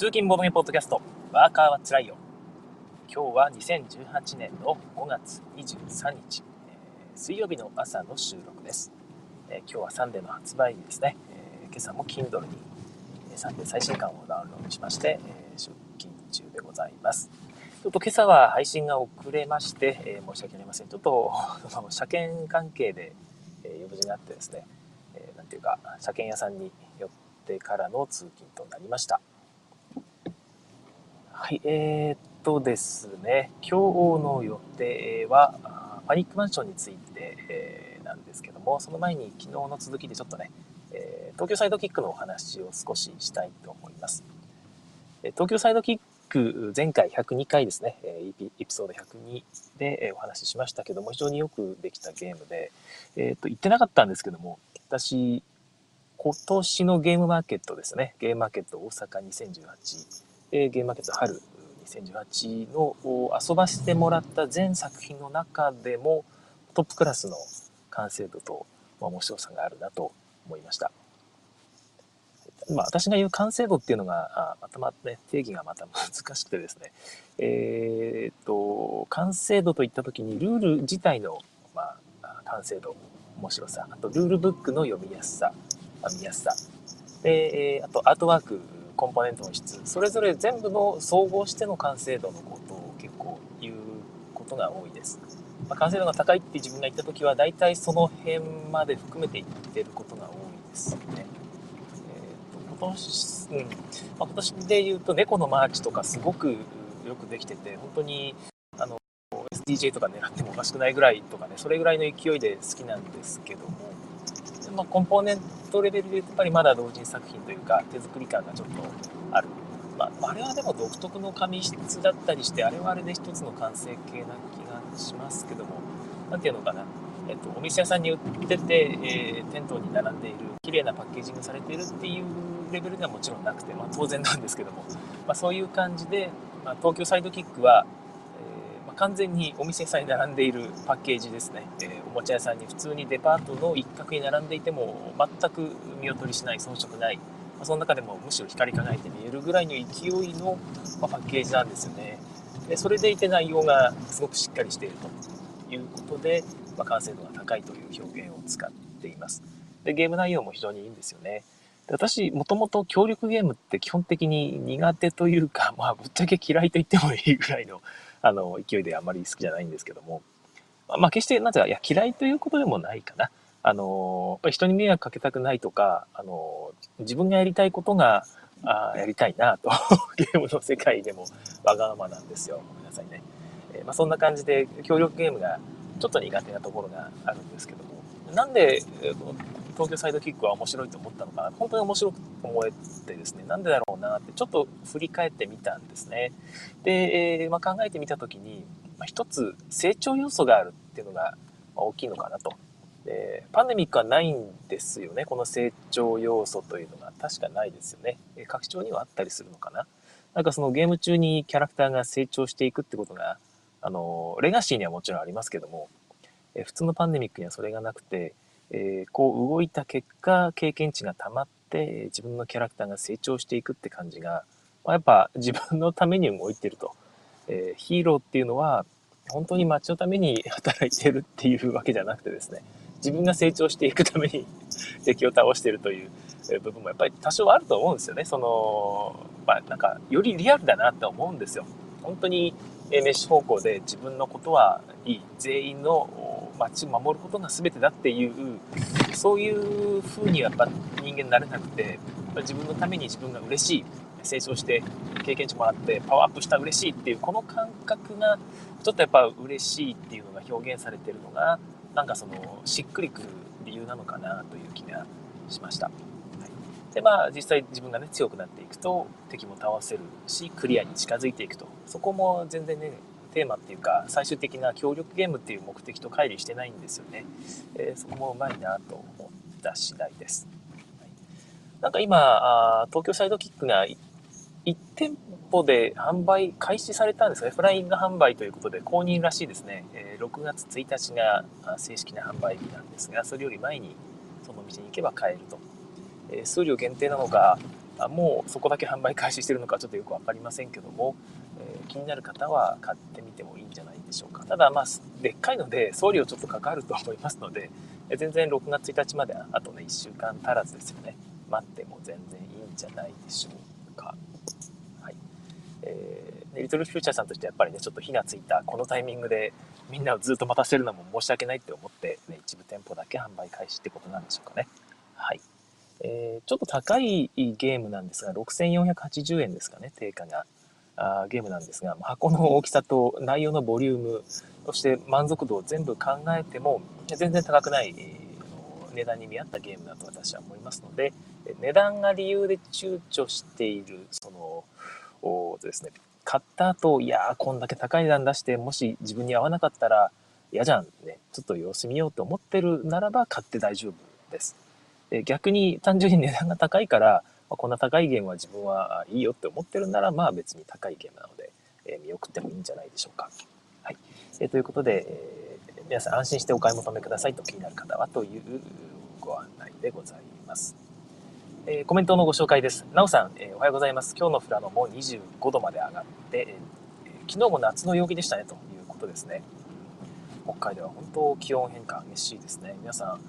通勤ボードゲポッドキャスト、ワーカーはつらいよ。今日は2018年の5月23日、えー、水曜日の朝の収録です。えー、今日はサンデーの発売日ですね。えー、今朝も Kindle に、えサンデー最新刊をダウンロードしまして、え出勤中でございます。ちょっと今朝は配信が遅れまして、え申し訳ありません。ちょっと 車検関係で、え用事があってですね、えー、ていうか、車検屋さんに寄ってからの通勤となりました。はい、えー、っとですね、今日の予定は、パニックマンションについて、えー、なんですけども、その前に昨日の続きでちょっとね、えー、東京サイドキックのお話を少ししたいと思います。え東京サイドキック、前回102回ですね、エピソード102でお話ししましたけども、非常によくできたゲームで、えっ、と、言ってなかったんですけども、私、今年のゲームマーケットですね、ゲームマーケット大阪2018、えー、ゲームマーケット春2018の遊ばせてもらった全作品の中でもトップクラスの完成度と、まあ、面白さがあるなと思いました。まあ、私が言う完成度っていうのが、あまたまね、定義がまた難しくてですね、えー、っと、完成度といったときに、ルール自体の、まあ、完成度、面白さ、あとルールブックの読みやすさ、見やすさ、で、えー、あとアートワークコンポーネントの質それぞれ全部の総合しての完成度のことを結構言うことが多いです、まあ、完成度が高いって自分が言った時は大体その辺まで含めて言ってることが多いですね、えーと今年、うん。まあ、今年で言うと猫のマーチとかすごくよくできてて本当にあの SDJ とか狙ってもおかしくないぐらいとかねそれぐらいの勢いで好きなんですけどもまあ、コンポーネントレベルでやっぱりまだ同人作品というか手作り感がちょっとある。まあ、あれはでも独特の紙質だったりして、あれはあれで一つの完成形な気がしますけども、何ていうのかな。えっと、お店屋さんに売ってて、えー、店頭に並んでいる、綺麗なパッケージングされているっていうレベルではもちろんなくて、まあ、当然なんですけども、まあ、そういう感じで、まあ、東京サイドキックは、完全にお店さんに並んでいるパッケージですね、えー、おもちゃ屋さんに普通にデパートの一角に並んでいても全く見劣りしない遜色ない、まあ、その中でもむしろ光り輝いて見えるぐらいの勢いの、まあ、パッケージなんですよね。でそれでいて内容がすごくしっかりしているということで、まあ、完成度が高いという表現を使っています。でゲーム内容も非常にいいんですよね。私、もともと協力ゲームって基本的に苦手というか、まあ、ぶっちゃけ嫌いと言ってもいいぐらいのあの、勢いであんまり好きじゃないんですけども、まあ、決して、なぜか、いや、嫌いということでもないかな。あの、やっぱり人に迷惑かけたくないとか、あの、自分がやりたいことが、あやりたいなと、ゲームの世界でもわがままなんですよ。ごめんなさいね。えー、まあ、そんな感じで、協力ゲームがちょっと苦手なところがあるんですけども、なんで、東京サイドキックは面白いと思ったのかな、本当に面白く思えてですね、なんでだろうなってちょっと振り返ってみたんですね。で、えー、まあ、考えてみた時に、まあ、一つ成長要素があるっていうのが大きいのかなと。でパンデミックはないんですよね、この成長要素というのが確かないですよね。拡張にはあったりするのかな。なんかそのゲーム中にキャラクターが成長していくってことが、あの、レガシーにはもちろんありますけども、普通のパンデミックにはそれがなくて、えー、こう動いた結果、経験値が溜まって、自分のキャラクターが成長していくって感じが、まあ、やっぱ自分のために動いてると。えー、ヒーローっていうのは、本当に街のために 働いてるっていうわけじゃなくてですね、自分が成長していくために 敵を倒してるという部分もやっぱり多少あると思うんですよね。その、まあなんか、よりリアルだなって思うんですよ。本当にメッシュ方向で自分のことはいい。全員の街を守ることが全てだっていうそういう風にはやっぱ人間になれなくて自分のために自分が嬉しい成長して経験値もらってパワーアップした嬉しいっていうこの感覚がちょっとやっぱ嬉しいっていうのが表現されてるのがなんかそのしっくりくる理由なのかなという気がしました。でまあ実際自分がね強くなっていくと敵も倒せるしクリアに近づいていくと。そこも全然ねテーマっていうか最終的な協力ゲームっていう目的と乖離してないんですよね、えー、そこもうまいなと思った次第です、はい、なんか今あ東京サイドキックが1店舗で販売開始されたんですが、ね、フライング販売ということで公認らしいですね、え、6月1日が正式な販売日なんですがそれより前にその店に行けば買えると、え、数量限定なのかもうそこだけ販売開始してるのかちょっとよく分かりませんけども、え、気になる方は買ってみてもいいんじゃないでしょうか。ただまあでっかいので送料ちょっとかかると思いますので全然6月1日まであとね1週間足らずですよね。待っても全然いいんじゃないでしょうか。はい。えー、リトルフューチャーさんとしてやっぱりねちょっと火がついたこのタイミングでみんなをずっと待たせるのも申し訳ないって思って、ね、一部店舗だけ販売開始ってことなんでしょうかね。はい。えー、ちょっと高いゲームなんですが、6480円ですかね、定価が。あゲームなんですが、箱の大きさと内容のボリューム、そして満足度を全部考えても、全然高くない、値段に見合ったゲームだと私は思いますので、値段が理由で躊躇している、その、おですね、買った後、いやー、こんだけ高い値段出して、もし自分に合わなかったら嫌じゃんね、ちょっと様子見ようと思ってるならば買って大丈夫です。で逆に単純に値段が高いから、まあ、こんな高いゲームは自分はいいよって思ってるなら、まあ別に高いゲームなので、えー、見送ってもいいんじゃないでしょうか。はい。えー、ということで、えー、皆さん安心してお買い求めくださいと気になる方はというご案内でございます。えー、コメントのご紹介です。なおさん、えー、おはようございます。今日の富良野も25度まで上がって、えー、昨日も夏の陽気でしたねということですね。北海道は本当気温変化激しいですね。皆さん、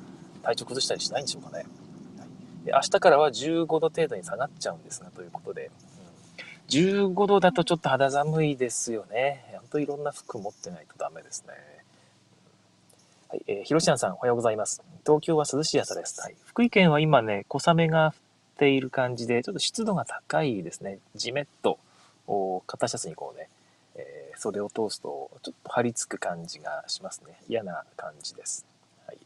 体調崩したりしないんでしょうかね。はい、で明日からは15度程度に下がっちゃうんですが、ということで、15度だとちょっと肌寒いですよね。ほんといろんな服持ってないとダメですね。はい、えー、ひろしさん、おはようございます。東京は涼しい朝です。はい、福井県は今ね、小雨が降っている感じで、ちょっと湿度が高いですね。じめっと、肩シャツにこうね、えー、袖を通すと、ちょっと張り付く感じがしますね。嫌な感じです。はい。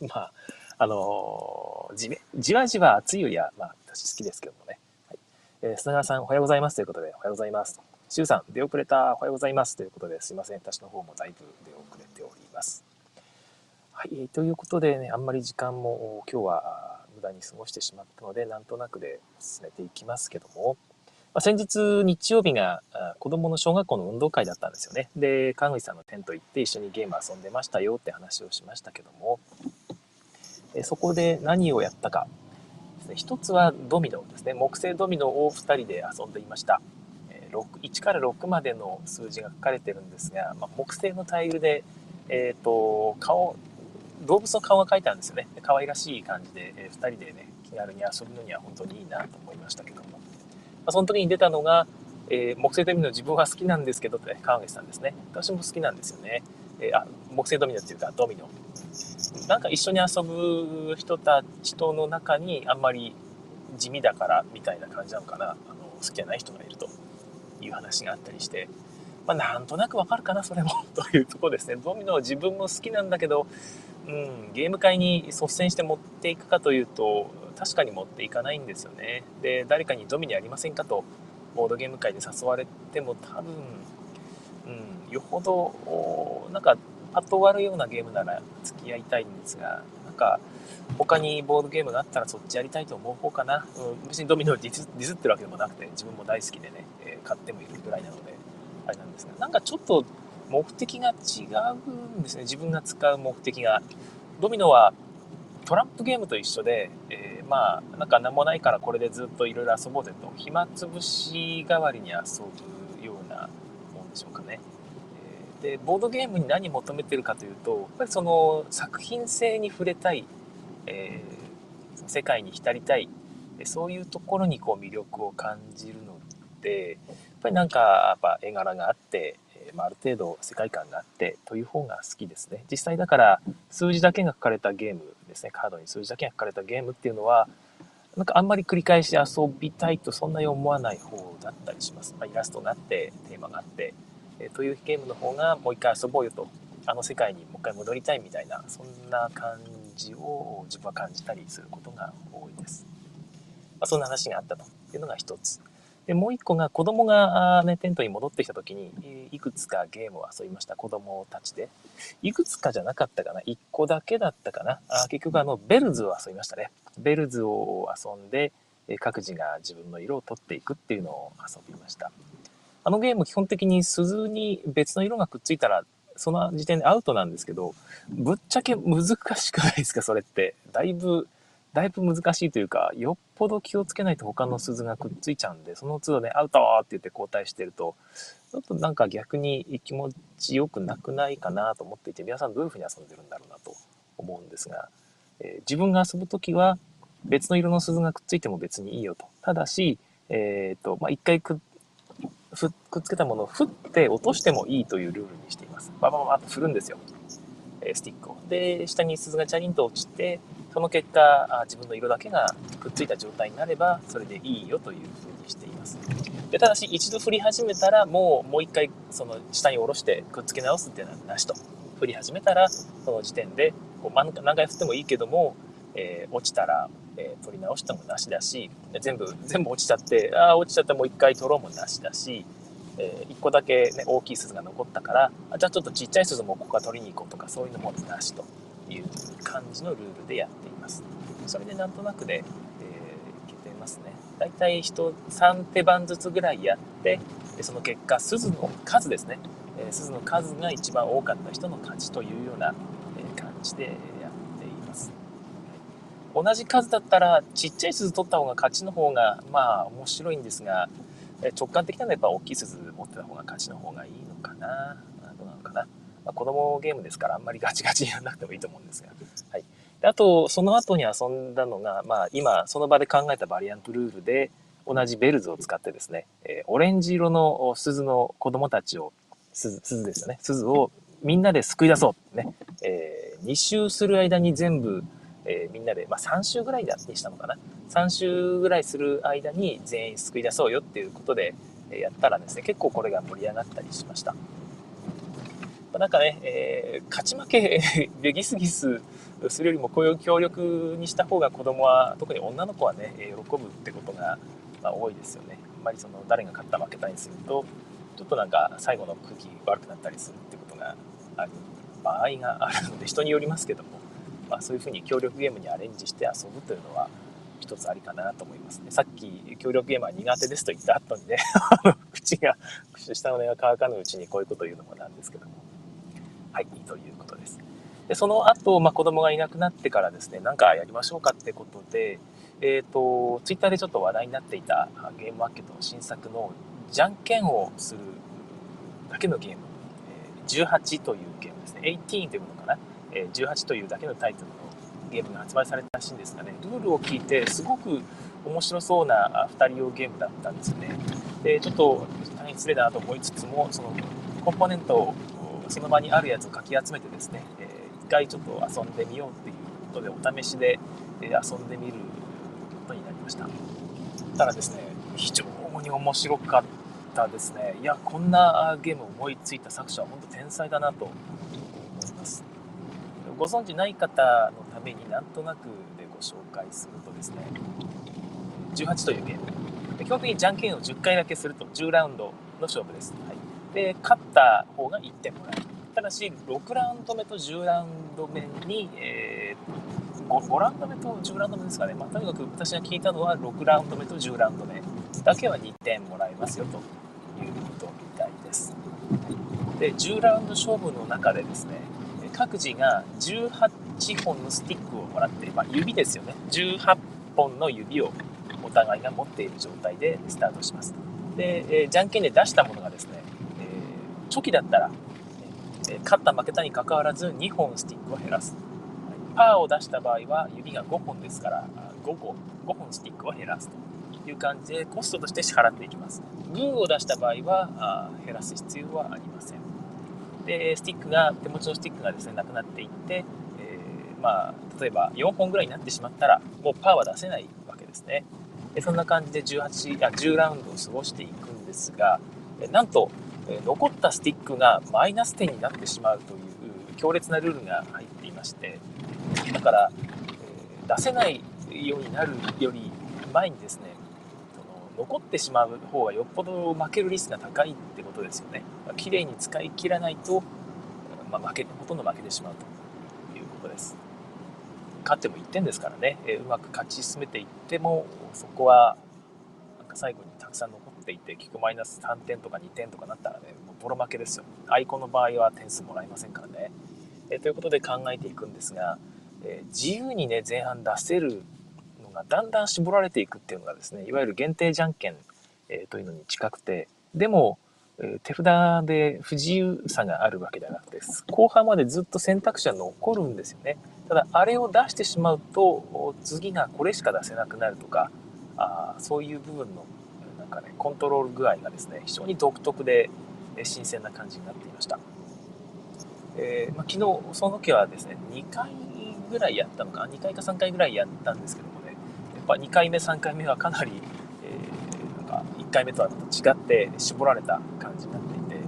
まあ、あのー、じじわじわ暑いよりは、まあ、私好きですけどもね。はい。えー、砂川さん、おはようございますということで、おはようございます。シュウさん、出遅れた、おはようございますということで、すいません。私の方もだいぶ出遅れております。はい。ということでね、あんまり時間も今日は無駄に過ごしてしまったので、なんとなくで進めていきますけども、まあ、先日日曜日が子供の小学校の運動会だったんですよね。で、川口さんのテント行って一緒にゲーム遊んでましたよって話をしましたけども、そこで何をやったかですね。一つはドミノですね。木製ドミノを2人で遊んでいました。1から6までの数字が書かれてるんですが、まあ、木製のタイルで、えっ、ー、と、顔、動物の顔が描いてあるんですよね。可愛らしい感じで、えー、2人でね、気軽に遊ぶのには本当にいいなと思いましたけども。まあ、その時に出たのが、えー、木製ドミノ自分は好きなんですけどって、川口さんですね。私も好きなんですよね。えー、あ、木製ドミノっていうかドミノ。なんか一緒に遊ぶ人たちとの中にあんまり地味だからみたいな感じなのかな。あの好きじゃない人がいると。いう話があったりして、まあ、なんとなくわかるかなそれも。というとこですね。ドミノは自分も好きなんだけど、うん、ゲーム会に率先して持っていくかというと確かに持っていかないんですよね。で誰かにドミノやりませんかとボードゲーム会で誘われても多分、うん、よほどなんかパッと終わるようなゲームなら付き合いたいんですが、なんか、他にボードゲームがあったらそっちやりたいと思う方かな。うん、別にドミノをディスディスってるわけでもなくて、自分も大好きでね、えー、買ってもいるぐらいなので、あれなんですが、なんかちょっと目的が違うんですね。自分が使う目的が。ドミノはトランプゲームと一緒で、えー、まあ、なんか何もないからこれでずっといろいろ遊ぼうぜと、暇つぶし代わりに遊ぶようなもんでしょうかね。でボードゲームに何求めてるかというとやっぱりその作品性に触れたい、えー、世界に浸りたいそういうところにこう魅力を感じるのでやっぱりなんかやっぱ絵柄があって、え、まあ、ある程度世界観があってという方が好きですね。実際だから数字だけが書かれたゲームですね。カードに数字だけが書かれたゲームっていうのはなんかあんまり繰り返し遊びたいとそんなに思わない方だったりします。まあ、イラストがあってテーマがあって。えというゲームの方がもう一回遊ぼうよと。あの世界にもう一回戻りたいみたいなそんな感じを自分は感じたりすることが多いです。まあ、そんな話があったというのが一つ。でもう一個が子供が、ね、テントに戻ってきた時にいくつかゲームを遊びました。子供たちで。いくつかじゃなかったかな。1個だけだったかな。あ結局あのベルズを遊びましたね。ベルズを遊んで各自が自分の色を取っていくっていうのを遊びました。あのゲーム基本的に鈴に別の色がくっついたら、その時点でアウトなんですけど、ぶっちゃけ難しくないですか、それって。だいぶだいぶ難しいというか、よっぽど気をつけないと他の鈴がくっついちゃうんで、その都度ね、アウトって言って交代してると、ちょっとなんか逆に気持ちよくなくないかなと思っていて、皆さんどういうふうに遊んでるんだろうなと思うんですが、えー、自分が遊ぶときは別の色の鈴がくっついても別にいいよと。ただし、えっ、ー、と、まあ、一回くっくっつけたものを振って落としてもいいというルールにしています。ババババッと振るんですよ。えスティックを。で、下に鈴がチャリンと落ちて、その結果、自分の色だけがくっついた状態になれば、それでいいよという風にしています。でただし、一度振り始めたら、もう、もう一回、その下に下ろしてくっつけ直すっていうのはなしと。振り始めたら、その時点で、こう何回振ってもいいけども、えー、落ちたら、えー、取り直してもなしだし、全部、全部落ちちゃって、ああ、落ちちゃったもう一回取ろうもなしだし、えー、1個だけ、ね、大きい鈴が残ったからあじゃあちょっとちっちゃい鈴もここから取りに行こうとかそういうのもなしという感じのルールでやっています。それでなんとなくで、えー、いけてますね。だいたい人3手番ずつぐらいやってでその結果鈴の数ですね、えー、鈴の数が一番多かった人の勝ちというような、え感じで同じ数だったらちっちゃい鈴取った方が勝ちの方がまあ面白いんですが直感的なのはやっぱ大きい鈴持ってた方が勝ちの方がいいのかな？どうなのかな、まあ、子供ゲームですからあんまりガチガチにやらなくてもいいと思うんですが、はい、であとその後に遊んだのが、まあ、今その場で考えたバリアントルールで同じベルズを使ってですね、えー、オレンジ色の鈴の子供たちを鈴鈴ですよね。鈴をみんなですくい出そう。ね、えー、2周する間に全部えー、みんなで、まあ、3週ぐらいでしたのかな。3週ぐらいする間に全員救い出そうよっていうことで、えやったらですね結構これが盛り上がったりしました、まあ、なんかね、えー、勝ち負け でギスギスするよりもこういう協力にした方が子供は特に女の子はね喜ぶってことが、まあ、多いですよね。あんまりその誰が勝った負けたにするとちょっとなんか最後の空気悪くなったりするってことがある場合があるので人によりますけども。まあ、そういうふうに協力ゲームにアレンジして遊ぶというのは一つありかなと思いますね。さっき協力ゲームは苦手ですと言った後にね口が、口下の根が乾かぬうちにこういうことを言うのもなんですけども。はい、ということです。で、その後、まあ、子供がいなくなってからですね、なんかやりましょうかってことで、えっ、ー、と、ツイッターでちょっと話題になっていたゲームマーケットの新作のじゃんけんをするだけのゲーム、18というゲームですね。18というものかな。え18というだけのタイトルのゲームが発売されたらしいんですがね、ルールを聞いてすごく面白そうな2人用ゲームだったんですよね。で、ちょっと大変失礼だなと思いつつも、そのコンポーネントをその場にあるやつをかき集めてですね、えー、一回ちょっと遊んでみようっていうことでお試しで遊んでみることになりました。ただですね、非常に面白かったですね。いや、こんなゲームを思いついた作者は本当天才だなと思いますご存知ない方のためになんとなくでご紹介するとですね18というゲーム。基本的にじゃんけんを10回だけすると10ラウンドの勝負です、はい、で勝った方が1点もらえる。ただし6ラウンド目と10ラウンド目に、えー、5, 5ラウンド目と10ラウンド目ですかね、まあ、とにかく私が聞いたのは6ラウンド目と10ラウンド目だけは2点もらえますよということみたいです。で10ラウンド勝負の中でですね各自が18本のスティックをもらって、まあ、指ですよね。18本の指をお互いが持っている状態でスタートします。で、えー、じゃんけんで出したものがですね、えー、チョキだったら、え、勝った負けたにかかわらず2本スティックを減らす。パーを出した場合は指が5本ですから5個5本スティックを減らすと。いう感じでコストとして支払っていきます。グーを出した場合は減らす必要はありません。でスティックが手持ちのスティックがですねなくなっていって、えー、まあ、例えば4本ぐらいになってしまったらもうパーは出せないわけですねでそんな感じで18あ10ラウンドを過ごしていくんですがなんと残ったスティックがマイナス点になってしまうという強烈なルールが入っていましてだから、えー、出せないようになるより前にですね残ってしまう方がよっぽど負けるリスクが高いってことですよね。まあ、綺麗に使い切らないと、まあ、負けほとんど負けてしまうということです。勝っても1点ですからね、え、うまく勝ち進めていってもそこはなんか最後にたくさん残っていて結局マイナス3点とか2点とかなったらねもうボロ負けですよ。アイコンの場合は点数もらえませんからね。え、ということで考えていくんですが、え、自由にね前半出せるのがだんだん絞られていくっていうのがですねいわゆる限定じゃんけん、え、というのに近くてでも、え、手札で不自由さがあるわけではなくて後半までずっと選択肢は残るんですよね。ただあれを出してしまうと次がこれしか出せなくなるとかあそういう部分のなんかねコントロール具合がですね非常に独特で新鮮な感じになっていました、えー、まあ、昨日その時はですね2回ぐらいやったのか2回か3回ぐらいやったんですけどもね。やっぱ2回目3回目はかなり、1回目とは違って絞られた感じになっていて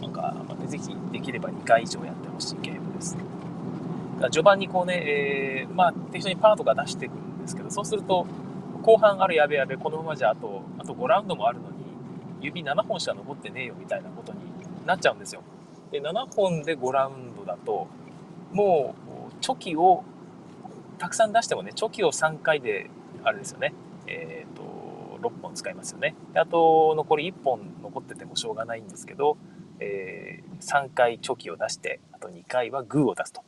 なんか、まあ、ぜひできれば2回以上やってほしいゲームです。序盤にこうね、えー、まあ適当にパートが出していくんですけどそうすると後半あるやべやべこのままじゃあとあと5ラウンドもあるのに指7本しか残ってねえよみたいなことになっちゃうんですよ。で7本で5ラウンドだともうチョキをたくさん出してもねチョキを3回であれですよね。えっ、ー、と6本使いますよねあと残り1本残っててもしょうがないんですけど、えー、3回チョキを出してあと2回はグーを出すと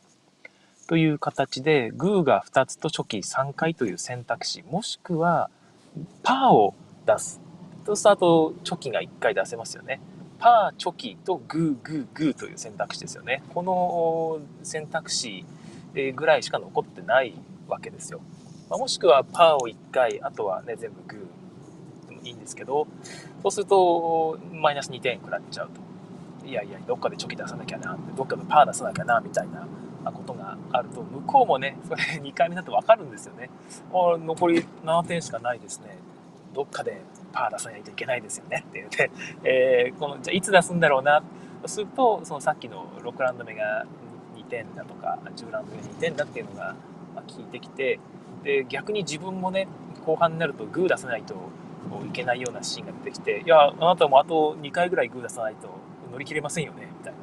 という形で、グーが2つとチョキ3回という選択肢、もしくは、パーを出す。そうすると、あと、チョキが1回出せますよね。パー、チョキとグー、グー、グーという選択肢ですよね。この選択肢ぐらいしか残ってないわけですよ。まもしくは、パーを1回、あとはね、全部グいいんですけど、そうすると、マイナス2点食らっちゃうと。いやいや、どっかでチョキ出さなきゃな、どっかでパー出さなきゃな、みたいなことがあると、向こうもね、それ 2回目だと分かるんですよね。あ残り7点しかないですね。どっかでパー出さないといけないですよねって言って、えー、このじゃいつ出すんだろうなとすると、そのさっきの6ラウンド目が2点だとか、10ラウンド目が2点だっていうのが効いてきて、で逆に自分もね、後半になるとグー出さないといけないようなシーンが出てきて、いや、あなたもあと2回ぐらいグー出さないと乗り切れませんよねみたいな。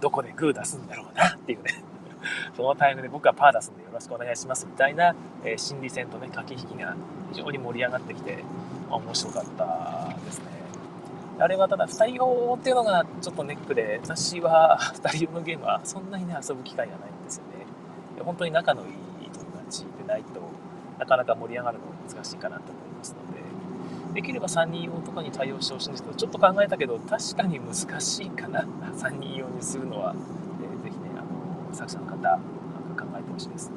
どこでグー出すんだろうなっていうね そのタイムで僕はパー出すんでよろしくお願いしますみたいな、えー、心理戦とね、駆け引きが非常に盛り上がってきて、面白かったですね。あれはただ2人用っていうのがちょっとネックで、私は2人用のゲームはそんなにね、遊ぶ機会がないんですよね。本当に仲のいい友達でないとなかなか盛り上がるの難しいかなと思いますので、できれば3人用とかに対応してほしいんですけど、ちょっと考えたけど、確かに難しいかな。3人用にするのは。えー、ぜひねあの作者の方考えてほしいです。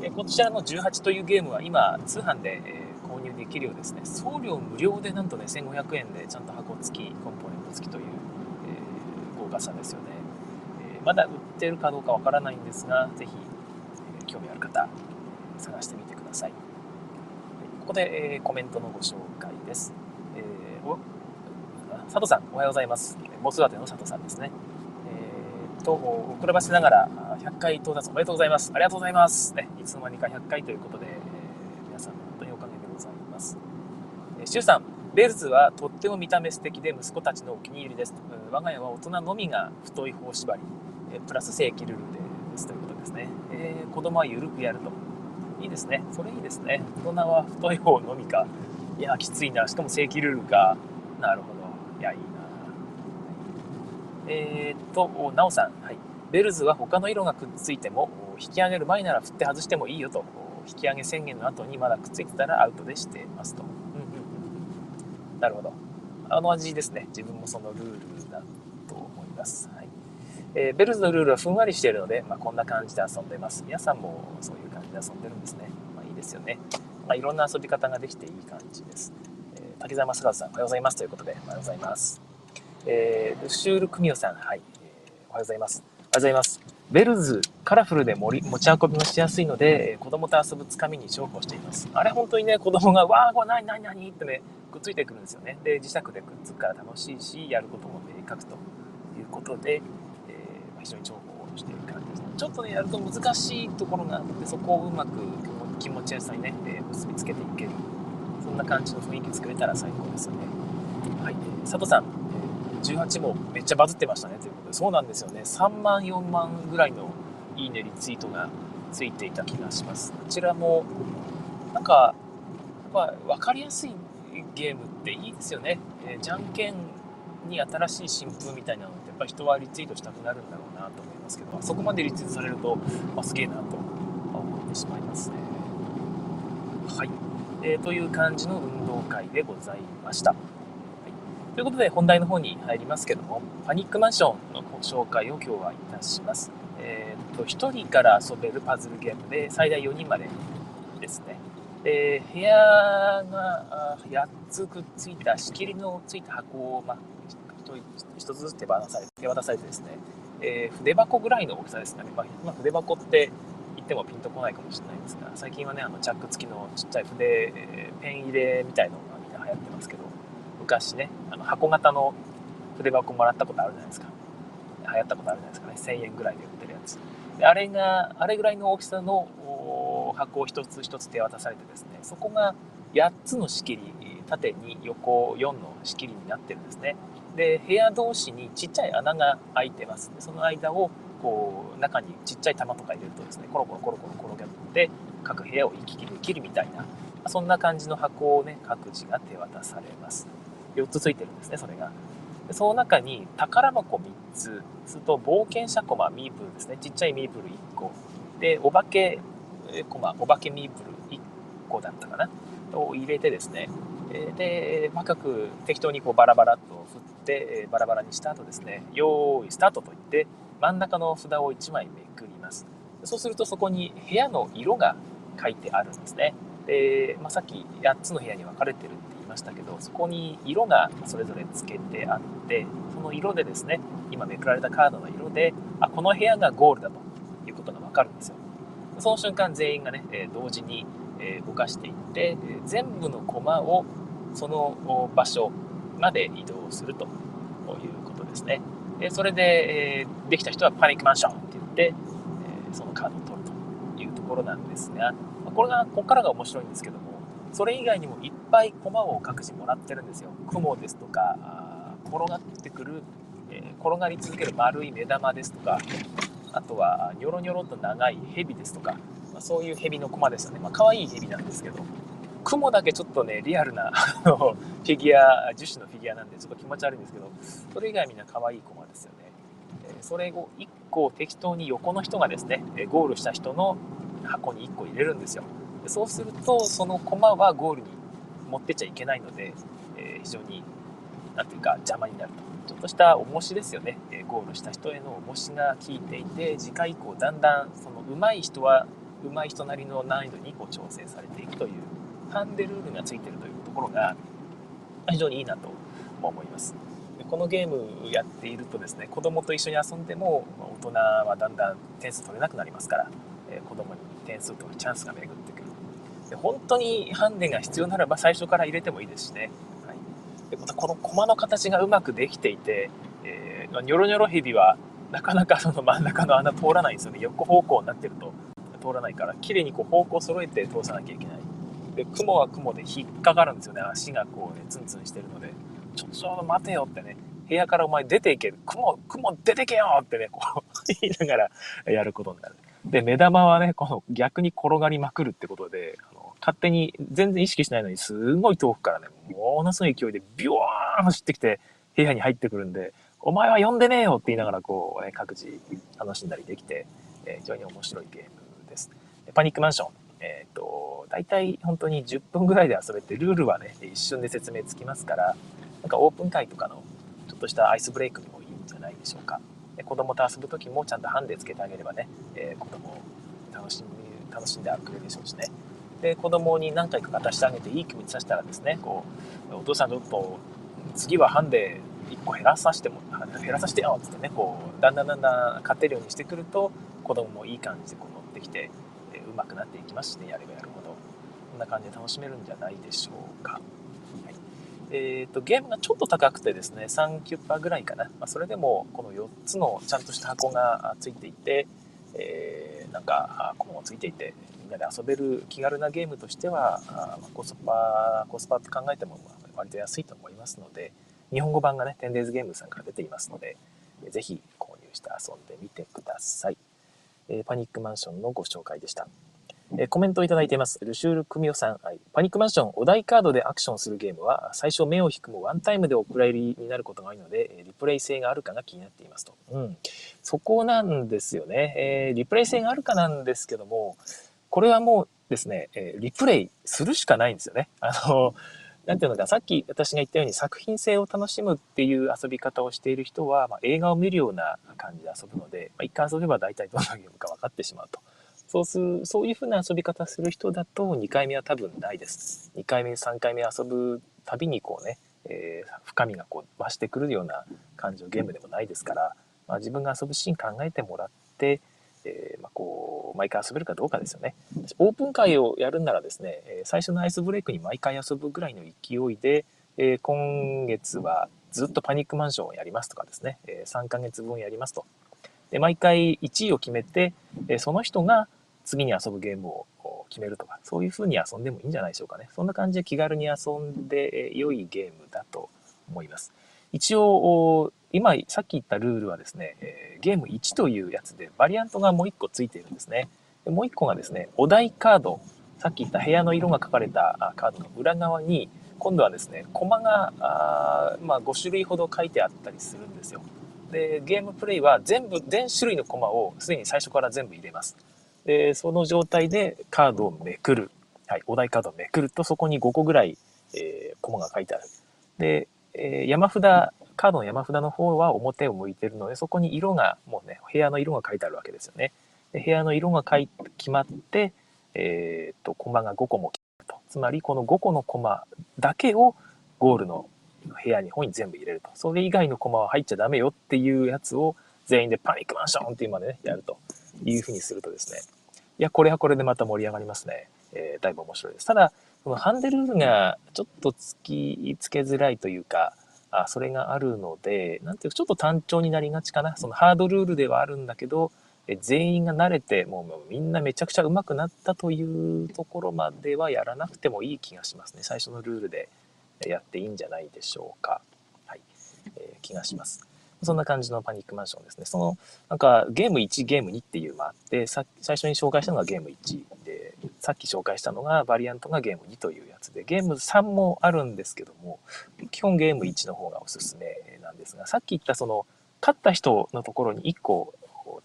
でこちらの18というゲームは今通販で、え購入できるようですね送料無料でなんとね1500円でちゃんと箱付きコンポーネント付きという、えー、豪華さですよね、えー、まだ売ってるかどうかわからないんですが是非、え、興味ある方探してみてくださいここで、えコメントのご紹介です、えお佐藤さんおはようございます子育ての佐藤さんですねと遅ればせながら100回到達おめでとうございます。ありがとうございます。ね、いつの間にか100回ということで、えー、皆さん本当におかげでございます。えー、シュウさん、ベルズはとっても見た目素敵で息子たちのお気に入りです。我が家は大人のみが太い方縛り、プラス正規ルールですということですね。えー、子供は緩くやると。いいですね。それいいですね。大人は太い方のみか。いや、きついな。しかも正規ルールか。なるほど。いや、いいな。えー、っと、なおさん、はい。ベルズは他の色がくっついても、引き上げる前なら振って外してもいいよと、引き上げ宣言の後にまだくっついてたらアウトでしてますと。うんうんうん。なるほど。あの味ですね。自分もそのルールだと思います。はい。えー、ベルズのルールはふんわりしているので、まあ、こんな感じで遊んでます。皆さんもそういうで遊んでるんですね。まあいいですよね。まあ、いろんな遊び方ができていい感じです。えー、滝沢正和さん、おはようございますということで、おはようございます。えー、ルシュール・クミオさん、はい、えー、おはようございます。おはようございます。ベルズ、カラフルで持ち運びもしやすいので、子供と遊ぶつかみに重宝しています。あれ本当にね、子供が、わー、これ何、何、何ってね、くっついてくるんですよね。で、磁石でくっつくから楽しいし、やることも明確ということで、えー、非常に重宝している感じですね。ちょっとね、やると難しいところがあって、そこをうまく気持ちやすさにね、え、結びつけていける。そんな感じの雰囲気作れたら最高ですよね。はい、えー、佐藤さんえ、18もめっちゃバズってましたねということで、そうなんですよね。3万、4万ぐらいのいいね、リツイートがついていた気がします。こちらも、なんか、まあ、分かりやすいゲームっていいですよね。えー、じゃんけんに新しい新風みたいなのって、やっぱり人はリツイートしたくなるんだろうなと思ますけど、まそこまでリツイートされると、まあ、すげえなと思ってしまいますね。はい。えー、という感じの運動会でございました。はい、ということで本題の方に入りますけども、パニックマンションのご紹介を今日はいたします。えーと、1人から遊べるパズルゲームで最大4人までですね。で部屋が8つくっついた仕切りのついた箱を、まあ、1つずつ手渡され手渡されてですね、えー、筆箱ぐらいの大きさですかね、まあ、筆箱って言ってもピンとこないかもしれないんですが最近はねあのチャック付きのちっちゃい筆、えー、ペン入れみたいのがみんな流行ってますけど昔ねあの箱型の筆箱もらったことあるじゃないですか。流行ったことあるじゃないですかね。1000円ぐらいで売ってるやつ。であれがあれぐらいの大きさの箱を一つ一つ手渡されてですねそこが8つの仕切り縦に横4の仕切りになってるんですね。で部屋同士にちっちゃい穴が開いてます。でその間をこう中にちっちゃい玉とか入れるとですねコロコロコロコロ転がって各部屋を行き来できるみたいなそんな感じの箱をね各自が手渡されます。4つついてるんですねそれが。でその中に宝箱3つすると冒険者コマミープルですねちっちゃいミープル1個。でお化けコマお化けミープル1個だったかなを入れてですねで、まく適当にこうバラバラとって、バラバラにした後ですね、用意スタートと言って、真ん中の札を1枚めくります。そうするとそこに部屋の色が書いてあるんですね。で、まあ、さっき8つの部屋に分かれてるって言いましたけど、そこに色がそれぞれつけてあって、その色でですね、今めくられたカードの色で、あ、この部屋がゴールだということが分かるんですよ。その瞬間全員がね、同時に動かしていって、全部の駒をその場所まで移動するということですね。それで、えできた人はパニックマンションって言って、えそのカードを取るというところなんですが、これが、ここからが面白いんですけども、それ以外にもいっぱい駒を各自もらってるんですよ。雲ですとか、転がってくる、え転がり続ける丸い目玉ですとか、あとはニョロニョロと長い蛇ですとか、まあ、そういう蛇の駒ですよね。まあ、可愛い蛇なんですけど、雲だけちょっとね、リアルな フィギュア、樹脂のフィギュアなんでちょっと気持ち悪いんですけど、それ以外みんな可愛い駒ですよね。それを1個適当に横の人がですね、ゴールした人の箱に1個入れるんですよ。そうすると、その駒はゴールに持ってちゃいけないので、え非常に、なんていうか邪魔になると。ちょっとした重しですよね。ゴールした人への重しが効いていて、次回以降だんだんその上手い人は上手い人なりの難易度にこう調整されていくというハンデルールがついてるというところが非常にいいなと思います。このゲームやっているとですね子供と一緒に遊んでも大人はだんだん点数取れなくなりますから、え子供に点数取るチャンスが巡ってくる。で本当にハンデが必要ならば最初から入れてもいいですしね、はい、でまたこの駒の形がうまくできていて、えー、ニョロニョロヘビはなかなかその真ん中の穴通らないんですよね。横方向になってると通らないから綺麗にこう方向揃えて通さなきゃいけない。で雲は雲で引っかかるんですよね。足がこうねツンツンしてるので。ちょちょうど待てよってね。部屋からお前出ていける。雲雲出てけよってねこう 言いながらやることになる。で目玉はねこの逆に転がりまくるってことであの勝手に全然意識しないのにすごい遠くからねものすごい勢いでビューン走ってきて部屋に入ってくるんでお前は呼んでねえよって言いながらこう、ね、各自楽しんだりできて、え、非常に面白いゲームです。パニックマンション、えっ、ー、と大体本当に10分ぐらいで遊べて、ルールはね、一瞬で説明つきますから、なんかオープン会とかのちょっとしたアイスブレイクにもいいんじゃないでしょうか。で子供と遊ぶ時もちゃんとハンデつけてあげればね、えー、子供を楽しみ、楽しんでくれるでしょうしね。で、子供に何回か渡してあげていい気持ちさせたらですね、こう、お父さんちょっと次はハンデ1個減らさせても、減らさせてよっつってね、こう、だんだんだんだん勝てるようにしてくると、子供もいい感じでこう乗ってきて、上手くなっていきますしね、やればやるほどこんな感じで楽しめるんじゃないでしょうか。はい、えーと、ゲームがちょっと高くてですね、3キュッパぐらいかな。まあ、それでも、この4つのちゃんとした箱がついていて、えー、なんか、このついていて、みんなで遊べる気軽なゲームとしては、あコスパ、コスパって考えても割と安いと思いますので、日本語版がね、テンデイズゲームさんから出ていますので、ぜひ購入して遊んでみてください。えー、パニックマンションのご紹介でした。えコメントをいただいています。ルシュール・クミオさん。はい、パニックマンション、お題カードでアクションするゲームは、最初目を引くもワンタイムでお蔵入りになることが多いので、リプレイ性があるかが気になっていますと。うん。そこなんですよね。えー、リプレイ性があるかなんですけども、これはもうですね、えリプレイするしかないんですよね。あの、なんていうのか、さっき私が言ったように作品性を楽しむっていう遊び方をしている人は、まあ、映画を見るような感じで遊ぶので、まあ、一回遊べば大体どんなゲームか分かってしまうと。そうする、そういう風な遊び方する人だと2回目は多分ないです。2回目、3回目遊ぶたびにこうね、えー、深みがこう増してくるような感じのゲームでもないですから、まあ、自分が遊ぶシーン考えてもらって、えー、まあ、こう毎回遊べるかどうかですよね。オープン会をやるならですね、最初のアイスブレイクに毎回遊ぶぐらいの勢いで、えー、今月はずっとパニックマンションをやりますとかですね、え3ヶ月分やりますと。で毎回1位を決めて、えその人が次に遊ぶゲームを決めるとか、そういう風に遊んでもいいんじゃないでしょうかね。そんな感じで気軽に遊んで良いゲームだと思います。一応、今、さっき言ったルールはですね、えゲーム1というやつで、バリアントがもう1個ついているんですね。でもう1個がですね、お題カード、さっき言った部屋の色が書かれたカードの裏側に、今度はですね、コマが、あまあ、5種類ほど書いてあったりするんですよ。で、ゲームプレイは全部、全種類のコマをすでに最初から全部入れます。で、その状態でカードをめくる。はい、お題カードをめくると、そこに5個ぐらい、えー、コマが書いてある。で、えー、山札、カードの山札の方は表を向いてるので、そこに色が、もうね、部屋の色が書いてあるわけですよね。で部屋の色が書い決まって、えー、っと、コマが5個も決まると。つまり、この5個のコマだけをゴールの部屋に方に全部入れると。それ以外のコマは入っちゃダメよっていうやつを全員でパニックマンションっていうまでね、やるというふうにするとですね、いや、これはこれでまた盛り上がりますね。えー、だいぶ面白いです。ただ、このハンデルールがちょっと突きつけづらいというか、あそれがあるので、なんていうか、ちょっと単調になりがちかな。そのハードルールではあるんだけど、え全員が慣れて、もうみんなめちゃくちゃ上手くなったというところまではやらなくてもいい気がしますね。最初のルールでやっていいんじゃないでしょうか。はい。えー、気がします。そんな感じのパニックマンションですね。その、なんか、ゲーム1、ゲーム2っていうのがあって、さ最初に紹介したのがゲーム1で、さっき紹介したのがバリアントがゲーム2というやつで、ゲーム3もあるんですけども、基本ゲーム1の方がおすすめなんですが、さっき言ったその、勝った人のところに1個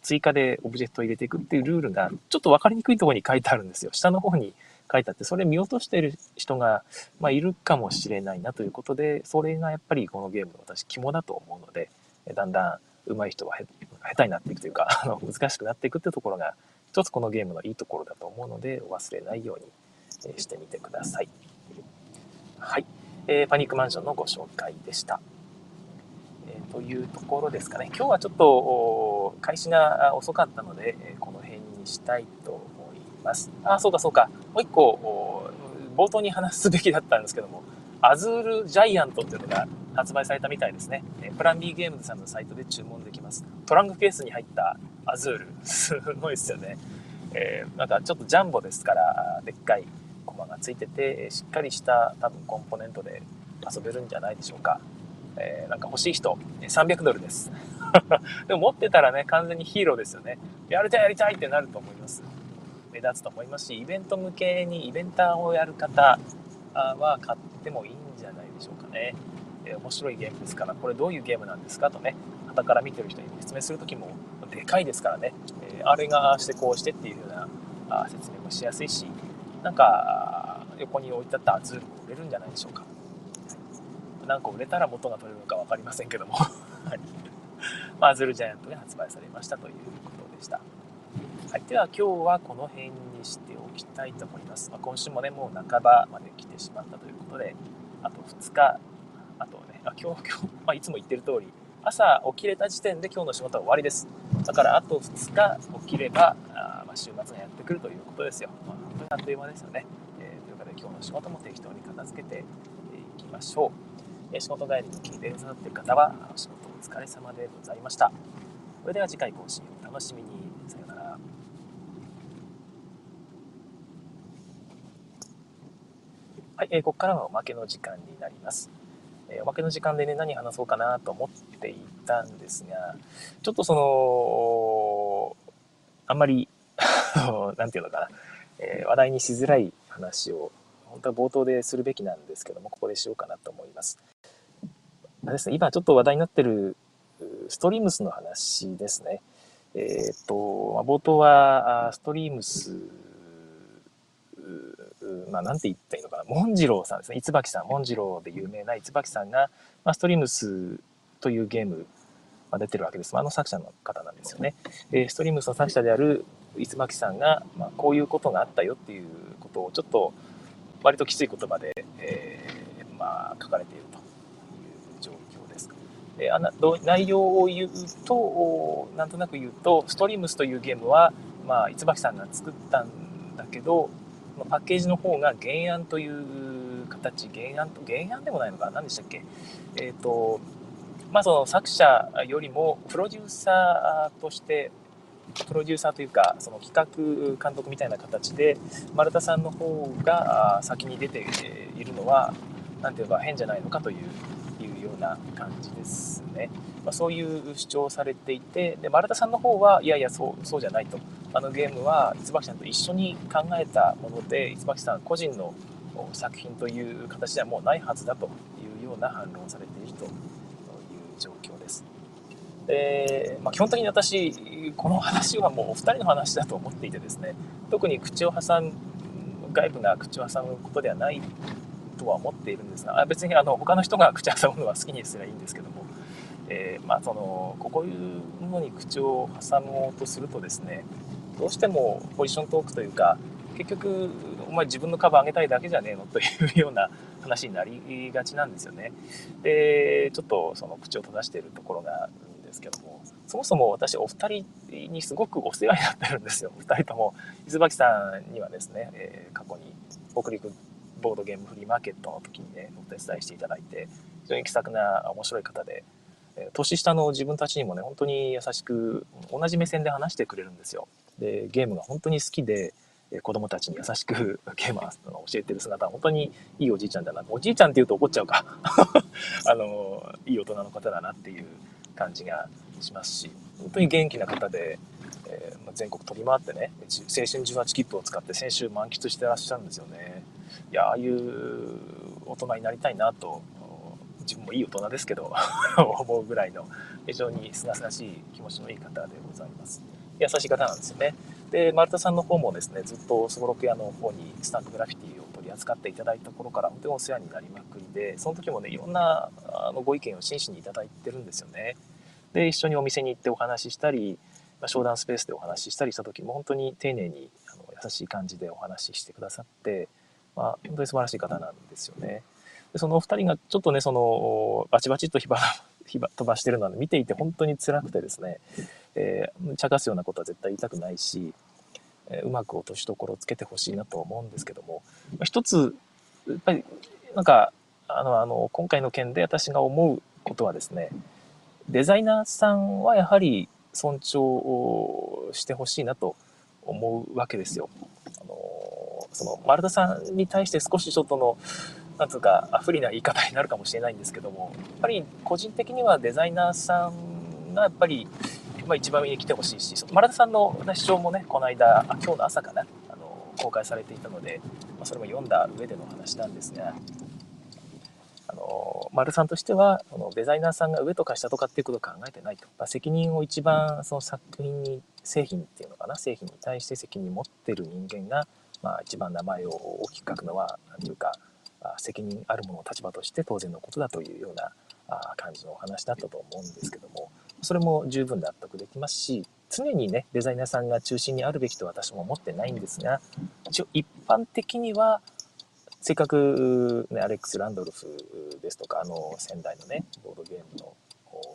追加でオブジェクトを入れていくっていうルールが、ちょっと分かりにくいとこに書いてあるんですよ。下の方に書いてあって、それ見落としてる人が、まあ、いるかもしれないなということで、それがやっぱりこのゲームの私肝だと思うので、だんだん上手い人は下手になっていくというか、あの難しくなっていくってところが、一つこのゲームのいいところだと思うので、忘れないようにしてみてください。はい。えー、パニックマンションのご紹介でした。えー、というところですかね。今日はちょっと開始が遅かったので、この辺にしたいと思います。あ、そうかそうか。もう一個、冒頭に話すべきだったんですけども、アズールジャイアントっていうのが発売されたみたいですね。プラン B ゲームズさんのサイトで注文できます。トランクケースに入ったアズール。すごいですよね。えー、なんかちょっとジャンボですから、でっかいコマがついてて、しっかりした多分コンポーネントで遊べるんじゃないでしょうか。えー、なんか欲しい人、300ドルです。でも持ってたらね、完全にヒーローですよね。やりたいやりたいってなると思います。目立つと思いますし、イベント向けにイベンターをやる方は買ってもいいんじゃないでしょうかね。えー、面白いゲームですから、これどういうゲームなんですかとね、傍から見てる人に説明するときもでかいですからね、えー、あれがしてこうしてっていうようなあ説明もしやすいし、なんか横に置いてあったアズールも売れるんじゃないでしょうか。何個売れたら元が取れるのか分かりませんけども まあ、ズルジャイアントが発売されましたということでした。はい、では今日はこの辺にしておきたいと思います。まあ、今週もね、もう半ばまで来てしまったということで、あと2日あとね、あ今日、今日、まあ、いつも言ってる通り、朝起きれた時点で今日の仕事は終わりです。だからあと2日起きれば、あまあ、週末がやってくるということですよ。まあ、本当にあっという間ですよね。えー、ということで今日の仕事も適当に片付けていきましょう。えー、仕事帰りに聞いてくださっている方は、あの仕事お疲れ様でございました。それでは次回更新をお楽しみに。さようなら。はい、えー、ここからはおまけの時間になります。えおまけの時間でね、何話そうかなと思っていたんですが、ちょっとその、あんまり なんていうのかな、えー、話題にしづらい話を、本当は冒頭でするべきなんですけども、ここでしようかなと思います。ですね、今ちょっと話題になってるストリームスの話ですね。えっ、と、ま、冒頭はストリームスまあ、なんて言ったらいいのかな、モンジローさんですね、椿さん、モンジローで有名な椿さんが、まあ、ストリームスというゲーム、まあ、出てるわけです。あの作者の方なんですよね。で、ストリームスの作者である椿さんが、まあ、こういうことがあったよっていうことをちょっと割ときつい言葉で、えー、まあ、書かれているという状況です。であな内容を言うと、なんとなく言うと、ストリームスというゲームは、まあ、椿さんが作ったんだけど、パッケージの方が原案という形、原案と、原案でもないのかな何でしたっけ？えっ、ー、と、まあその作者よりもプロデューサーとしてプロデューサーというかその企画監督みたいな形で丸田さんの方が先に出ているのは何ていうか変じゃないのかといういうような感じですね、まあ、そういう主張をされていてで丸田さんの方はいやいやそうそうじゃないと。あのゲームは椿さんと一緒に考えたもので椿さん個人の作品という形ではもうないはずだというような反論されているという状況です。で、まあ、基本的に私この話はもうお二人の話だと思っていてですね特に口を挟む外部が口を挟むことではないとは思っているんですが別にあの他の人が口を挟むのは好きにすればいいんですけども、えー、まあ、そのこういうものに口を挟もうとするとですねどうしてもポジショントークというか結局お前自分の株上げたいだけじゃねえの？というような話になりがちなんですよね。でちょっとその口を閉ざしているところがあるんですけども、そもそも私お二人にすごくお世話になってるんですよお。二人とも、伊豆さんにはですね、えー、過去に北陸ボードゲームフリーマーケットの時にね、お手伝いしていただいて、非常に気さくな面白い方で、年下の自分たちにもね、本当に優しく、同じ目線で話してくれるんですよ。で、ゲームが本当に好きで、子供たちに優しく ゲーマーの教えてる姿は本当にいいおじいちゃんだな。おじいちゃんって言うと怒っちゃうか。あの、いい大人の方だなっていう感じがしますし、本当に元気な方で、えー、全国飛び回ってね、青春18切符を使って先週満喫してらっしゃるんですよね。いや、ああいう大人になりたいなと、自分もいい大人ですけど 思うぐらいの非常にすがすがしい気持ちのいい方でございます。優しい方なんですよね。で、丸田さんの方もですね、ずっとすごろく屋の方にスタンプグラフィティを取り扱っていただいた頃から本当にお世話になりまくりで、その時もね、いろんなあのご意見を真摯にいただいてるんですよね。で、一緒にお店に行ってお話ししたり、まあ、商談スペースでお話ししたりした時も本当に丁寧にあの優しい感じでお話ししてくださって、まあ、本当に素晴らしい方なんですよね。でそのお二人がちょっとね、その、バチバチと火ば飛ばしてるのは見ていて本当に辛くてですね、えー、茶化すようなことは絶対言いたくないし、えー、うまく落としどころをつけてほしいなと思うんですけども、まあ、一つ、やっぱり、なんか、あの、あの、今回の件で私が思うことはですね、デザイナーさんはやはり尊重をしてほしいなと思うわけですよ。あのその丸田さんに対して少しちょっとのなんつうか不利な言い方になるかもしれないんですけどもやっぱり個人的にはデザイナーさんがやっぱり、まあ、一番上に来てほしいし丸田さんの主張もねこの間あ今日の朝かなあの公開されていたので、まあ、それも読んだ上での話なんですがあの丸さんとしてはそのデザイナーさんが上とか下とかっていうことを考えてないと、まあ、責任を一番その作品に製品っていうのかな製品に対して責任持ってる人間が、まあ、一番名前を大きく書くのは何ていうか責任あるもの立場として当然のことだというような感じのお話だったと思うんですけども。それも十分納得できますし常にねデザイナーさんが中心にあるべきと私も思ってないんですが一応一般的にはせっかく、ね、アレックス・ランドルフですとか、あの、仙台のね、ボードゲームの、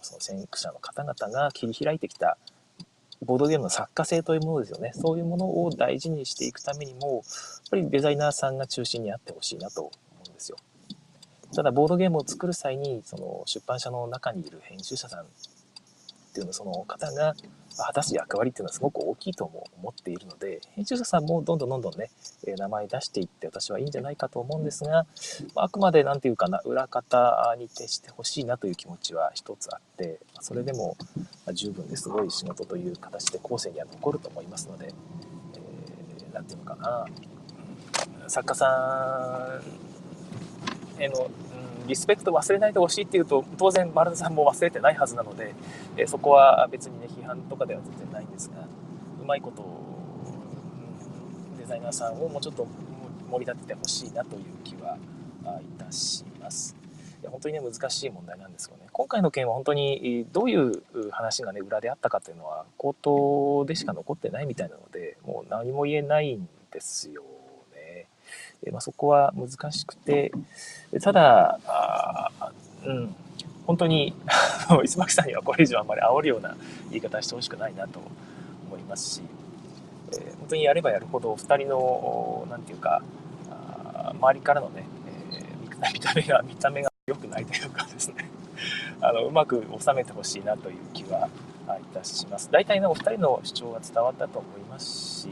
その先駆者の方々が切り開いてきた、ボードゲームの作家性というものですよね。そういうものを大事にしていくためにも、やっぱりデザイナーさんが中心にあってほしいなと思うんですよ。ただ、ボードゲームを作る際に、その出版社の中にいる編集者さんっていうの、その方が、果たす役割っていうのはすごく大きいとも思っているので、編集者さんもどんどんどんどんね、名前出していって私はいいんじゃないかと思うんですが、あくまで何て言うかな、裏方に徹してほしいなという気持ちは一つあって、それでも十分ですごい仕事という形で後世には残ると思いますので、えー、て言うのかな、作家さんへのリスペクト忘れないでほしいっていうと当然丸田さんも忘れてないはずなので、えそこは別にね批判とかでは全然ないんですがうまいことデザイナーさんをもうちょっと盛り立ててほしいなという気はいたします。いや本当にね難しい問題なんですよね。今回の件は本当にどういう話がね裏であったかというのは口頭でしか残ってないみたいなのでもう何も言えないんですよ。まあ、そこは難しくてただあうん本当に磯巻さんにはこれ以上あんまり煽るような言い方してほしくないなと思いますし、えー、本当にやればやるほど2人の何て言うか周りからのね、えー、見た目が見た目が良くないというかですね。あのうまく収めてほしいなという気はいたします。大体ねお二人の主張が伝わったと思いますし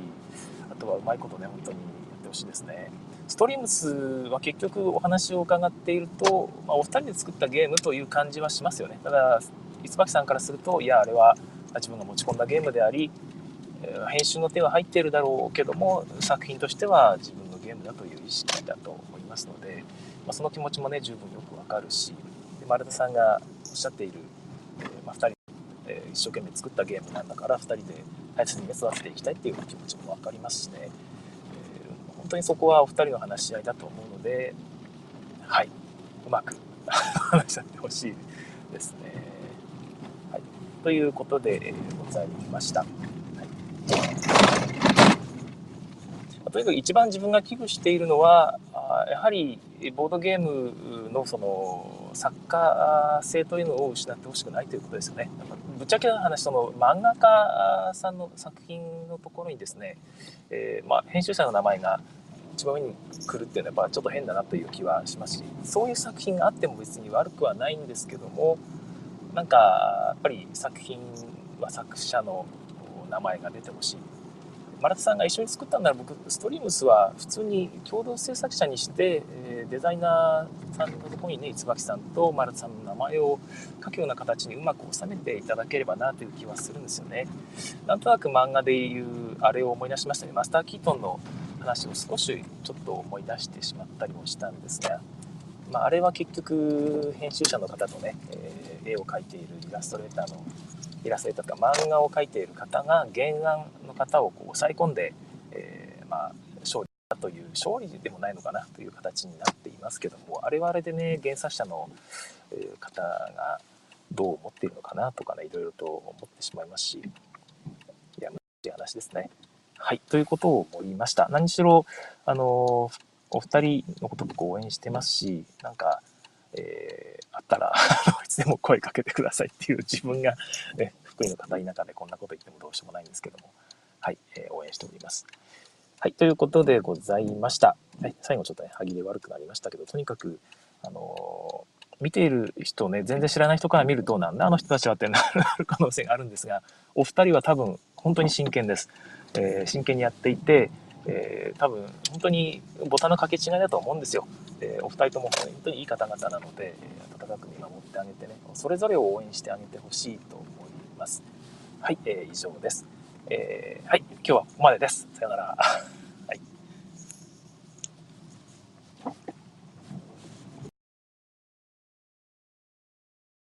あとはうまいことね本当にやってほしいですね。ストリームスは結局お話を伺っていると、まあ、お二人で作ったゲームという感じはしますよね。ただ磯崎さんからするといやあれは自分が持ち込んだゲームであり編集の手は入っているだろうけども作品としては自分のゲームだという意識だと思いますので、まあ、その気持ちもね十分よくわかるしで丸田さんがおっしゃっている、えー、まあ、2人、えー、一生懸命作ったゲームなんだから2人で大切に育てていきたいっていう気持ちも分かりますしね。当にそこはお二人の話し合いだと思うので、はい、うまく 話し合ってほしいですね。はい、ということで、えー、ございました。はいとにかく一番自分が危惧しているのはやはりボードゲームのその作家性というのを失ってほしくないということですよね。ぶっちゃけな話その漫画家さんの作品のところにですね、えー、まあ、編集者の名前が一番上に来るっていうのはやっぱちょっと変だなという気はしますしそういう作品があっても別に悪くはないんですけどもなんかやっぱり作品は作者の名前が出てほしい。丸田さんが一緒に作ったんなら僕ストリームスは普通に共同制作者にして、えデザイナーさんのところにね椿さんと丸田さんの名前を書くような形にうまく収めていただければなという気はするんですよね。なんとなく漫画でいうあれを思い出しましたね。マスター・キートンの話を少しちょっと思い出してしまったりもしたんですが、まあ、あれは結局編集者の方とね、えー、絵を描いているイラストレーターのイラストレーターとか漫画を描いている方が原案の方をこう抑え込んで、えー、まあ、勝利だという勝利でもないのかなという形になっていますけどもあれはあれでね原作者の方がどう思っているのかなとかねいろいろと思ってしまいますしいや難しい話ですね。はい、ということを思いました。何しろ、あの、お二人のこと僕応援してますし、なんか、えー、あったら いつでも声かけてくださいっていう自分が、ね、福井の方田舎でこんなこと言ってもどうしようもないんですけども、はい、えー、応援しております。はい、ということでございました。はい、最後ちょっとね、歯切れ悪くなりましたけど、とにかく、あのー、見ている人ね、全然知らない人から見ると、なんだあの人たちはってなる可能性があるんですが、お二人は多分、本当に真剣です。えー、真剣にやっていて、えー、多分本当にボタンの掛け違いだと思うんですよ。えー、お二人とも本当にいい方々なので、温かく見守ってあげてね、それぞれを応援してあげてほしいと思います。はい、えー、以上です。えー、はい、今日はここまでです。さよなら。